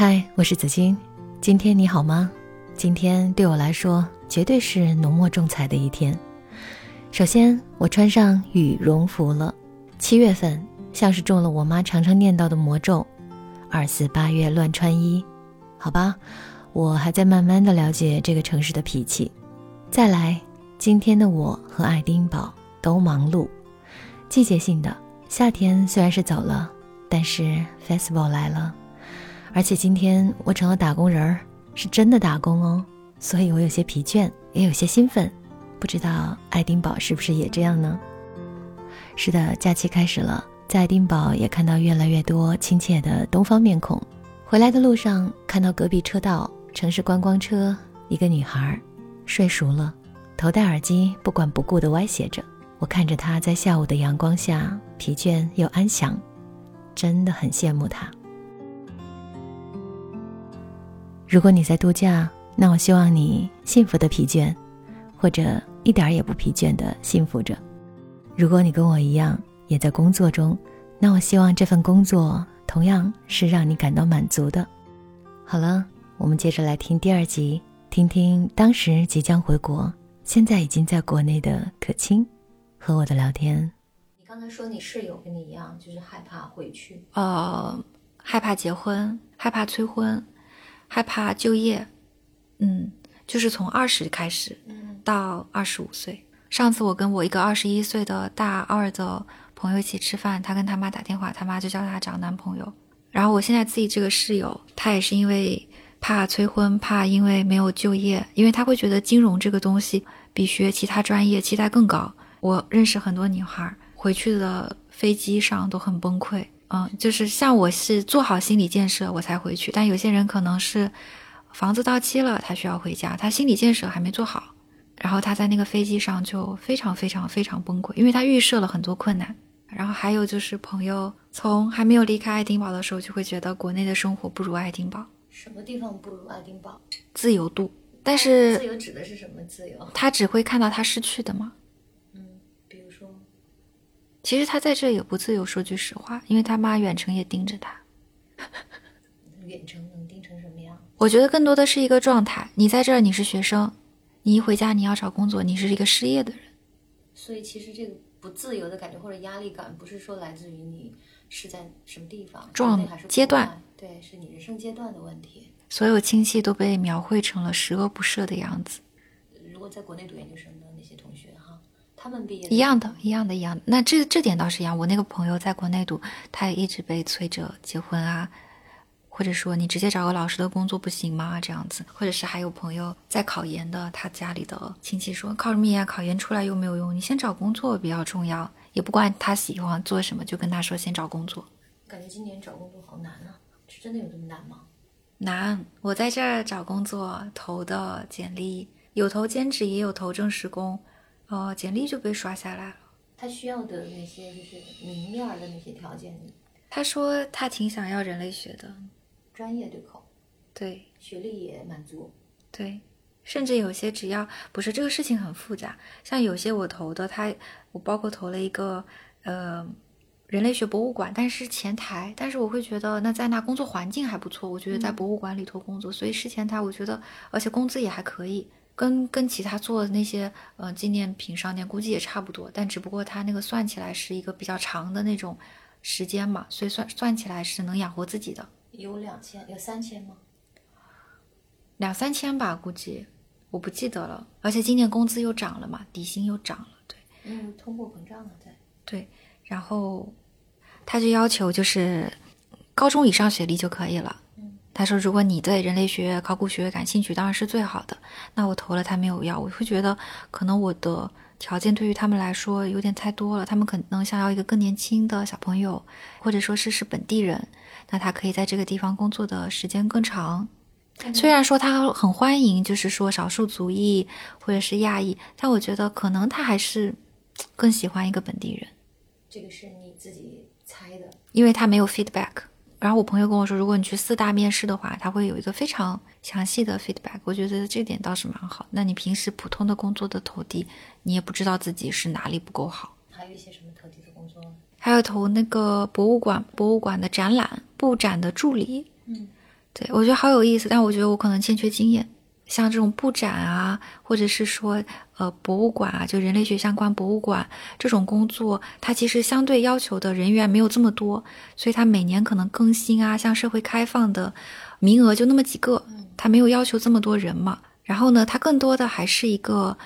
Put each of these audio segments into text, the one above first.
嗨，我是子金，今天你好吗？今天对我来说绝对是浓墨重彩的一天。首先，我穿上羽绒服了。七月份像是中了我妈常常念叨的魔咒，二四八月乱穿衣。好吧，我还在慢慢的了解这个城市的脾气。再来，今天的我和爱丁堡都忙碌。季节性的，夏天虽然是走了，但是 festival 来了。而且今天我成了打工人儿，是真的打工哦，所以我有些疲倦，也有些兴奋。不知道爱丁堡是不是也这样呢？是的，假期开始了，在爱丁堡也看到越来越多亲切的东方面孔。回来的路上，看到隔壁车道城市观光车，一个女孩睡熟了，头戴耳机，不管不顾地歪斜着。我看着她在下午的阳光下疲倦又安详，真的很羡慕她。如果你在度假，那我希望你幸福的疲倦，或者一点也不疲倦的幸福着。如果你跟我一样也在工作中，那我希望这份工作同样是让你感到满足的。好了，我们接着来听第二集，听听当时即将回国，现在已经在国内的可清和我的聊天。你刚才说你室友跟你一样，就是害怕回去，呃，害怕结婚，害怕催婚。害怕就业，嗯，就是从二十开始，到二十五岁。上次我跟我一个二十一岁的大二的朋友一起吃饭，他跟他妈打电话，他妈就叫他找男朋友。然后我现在自己这个室友，他也是因为怕催婚，怕因为没有就业，因为他会觉得金融这个东西比学其他专业期待更高。我认识很多女孩，回去的飞机上都很崩溃。嗯，就是像我是做好心理建设我才回去，但有些人可能是房子到期了，他需要回家，他心理建设还没做好，然后他在那个飞机上就非常非常非常崩溃，因为他预设了很多困难。然后还有就是朋友从还没有离开爱丁堡的时候就会觉得国内的生活不如爱丁堡。什么地方不如爱丁堡？自由度。但是自由指的是什么自由？他只会看到他失去的吗？其实他在这也不自由，说句实话，因为他妈远程也盯着他。远程能盯成什么样？我觉得更多的是一个状态。你在这儿，你是学生，你一回家你要找工作，你是一个失业的人。所以其实这个不自由的感觉或者压力感，不是说来自于你是在什么地方状态阶段，对，是你人生阶段的问题。所有亲戚都被描绘成了十恶不赦的样子。如果在国内读研究生的那些同学哈。他们毕业一样的，一样的，一样的。那这这点倒是一样。我那个朋友在国内读，他也一直被催着结婚啊，或者说你直接找个老师的工作不行吗？这样子，或者是还有朋友在考研的，他家里的亲戚说考什么研？考研出来又没有用，你先找工作比较重要。也不管他喜欢做什么，就跟他说先找工作。感觉今年找工作好难啊，是真的有这么难吗？难。我在这儿找工作投的简历，有投兼职，也有投正式工。哦，简历就被刷下来了。他需要的那些就是明面的那些条件。他说他挺想要人类学的，专业对口，对，学历也满足，对，甚至有些只要不是这个事情很复杂，像有些我投的，他我包括投了一个呃人类学博物馆，但是前台，但是我会觉得那在那工作环境还不错，我觉得在博物馆里头工作，所以是前台，我觉得而且工资也还可以。跟跟其他做的那些呃纪念品商店估计也差不多，但只不过它那个算起来是一个比较长的那种时间嘛，所以算算起来是能养活自己的。有两千，有三千吗？两三千吧，估计我不记得了。而且今年工资又涨了嘛，底薪又涨了，对。嗯，通货膨胀了在。对，然后他就要求就是高中以上学历就可以了。他说：“如果你对人类学、考古学感兴趣，当然是最好的。那我投了，他没有要，我会觉得可能我的条件对于他们来说有点太多了。他们可能想要一个更年轻的小朋友，或者说是是本地人，那他可以在这个地方工作的时间更长。虽然说他很欢迎，就是说少数族裔或者是亚裔，但我觉得可能他还是更喜欢一个本地人。这个是你自己猜的，因为他没有 feedback。”然后我朋友跟我说，如果你去四大面试的话，他会有一个非常详细的 feedback。我觉得这点倒是蛮好。那你平时普通的工作的投递，你也不知道自己是哪里不够好。还有一些什么投递的工作？还有投那个博物馆，博物馆的展览布展的助理。嗯，对我觉得好有意思，但我觉得我可能欠缺经验。像这种布展啊，或者是说呃博物馆啊，就人类学相关博物馆这种工作，它其实相对要求的人员没有这么多，所以它每年可能更新啊，向社会开放的名额就那么几个，它没有要求这么多人嘛。然后呢，它更多的还是一个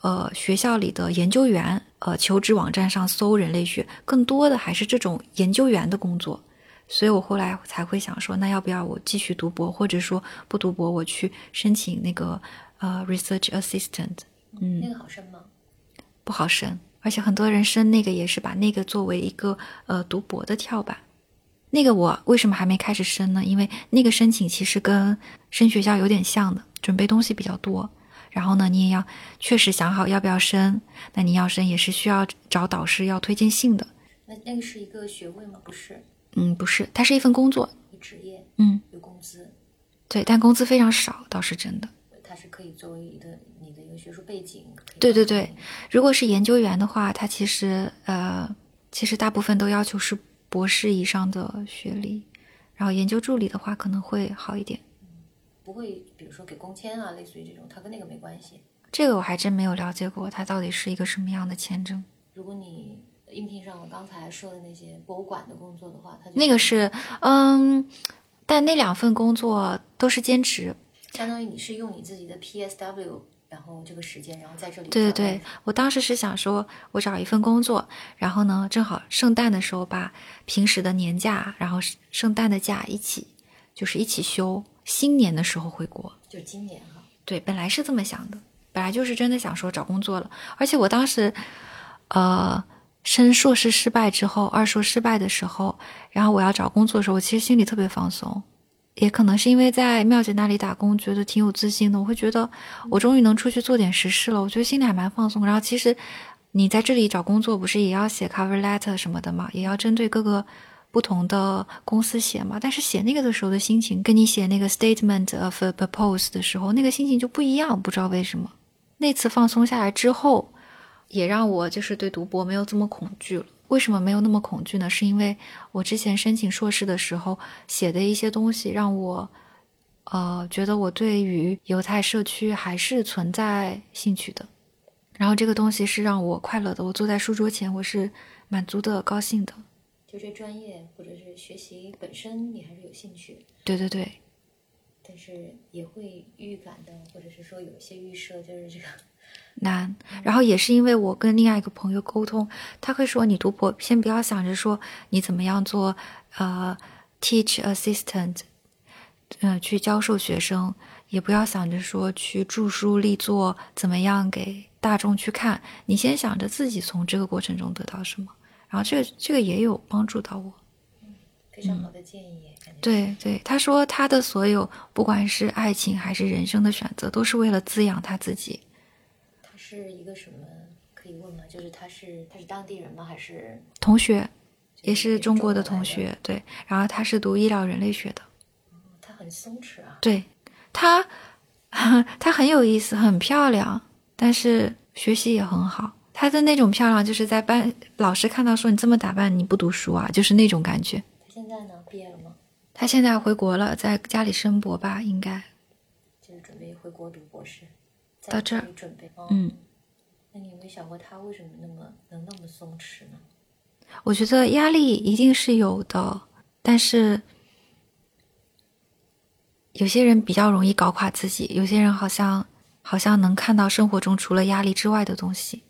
呃学校里的研究员，呃求职网站上搜人类学，更多的还是这种研究员的工作。所以我后来才会想说，那要不要我继续读博，或者说不读博，我去申请那个呃 research assistant。嗯，那个好申吗？不好申，而且很多人申那个也是把那个作为一个呃读博的跳板。那个我为什么还没开始申呢？因为那个申请其实跟申学校有点像的，准备东西比较多。然后呢，你也要确实想好要不要申。那你要申也是需要找导师要推荐信的。那那个是一个学位吗？不是。嗯，不是，它是一份工作，职业，嗯，有工资，对，但工资非常少，倒是真的。它是可以作为你的你的一个学术背景。对对对，如果是研究员的话，他其实呃，其实大部分都要求是博士以上的学历，然后研究助理的话可能会好一点。不会，比如说给工签啊，类似于这种，它跟那个没关系。这个我还真没有了解过，它到底是一个什么样的签证。如果你。应聘上我刚才说的那些博物馆的工作的话，他那个是嗯，但那两份工作都是兼职，相当于你是用你自己的 PSW，然后这个时间，然后在这里。对对对，我当时是想说，我找一份工作，然后呢，正好圣诞的时候把平时的年假，然后圣诞的假一起，就是一起休，新年的时候回国。就今年哈。对，本来是这么想的，本来就是真的想说找工作了，而且我当时，呃。升硕士失败之后，二硕失败的时候，然后我要找工作的时候，我其实心里特别放松，也可能是因为在妙姐那里打工，觉得挺有自信的。我会觉得我终于能出去做点实事了，我觉得心里还蛮放松。然后其实你在这里找工作，不是也要写 cover letter 什么的嘛，也要针对各个不同的公司写嘛。但是写那个的时候的心情，跟你写那个 statement of purpose 的时候，那个心情就不一样，不知道为什么。那次放松下来之后。也让我就是对读博没有这么恐惧了。为什么没有那么恐惧呢？是因为我之前申请硕士的时候写的一些东西，让我，呃，觉得我对于犹太社区还是存在兴趣的。然后这个东西是让我快乐的。我坐在书桌前，我是满足的、高兴的。就这专业或者是学习本身，你还是有兴趣。对对对。但是也会预感的，或者是说有一些预设，就是这个。难，然后也是因为我跟另外一个朋友沟通，他会说你读博先不要想着说你怎么样做，呃，teach assistant，嗯，去教授学生，也不要想着说去著书立作，怎么样给大众去看，你先想着自己从这个过程中得到什么，然后这个这个也有帮助到我，非常好的建议，对对，他说他的所有不管是爱情还是人生的选择，都是为了滋养他自己。他是一个什么可以问吗？就是他是他是当地人吗？还是同学，也是中国的同学。对，然后他是读医疗人类学的。他很松弛啊。对，他 他很有意思，很漂亮，但是学习也很好。他的那种漂亮，就是在班老师看到说你这么打扮，你不读书啊，就是那种感觉。毕业了吗？他现在回国了，在家里申博吧，应该。就是准备回国读博士。到这儿准备。嗯。那你有没有想过他为什么那么能那么松弛呢？我觉得压力一定是有的，但是有些人比较容易搞垮自己，有些人好像好像能看到生活中除了压力之外的东西。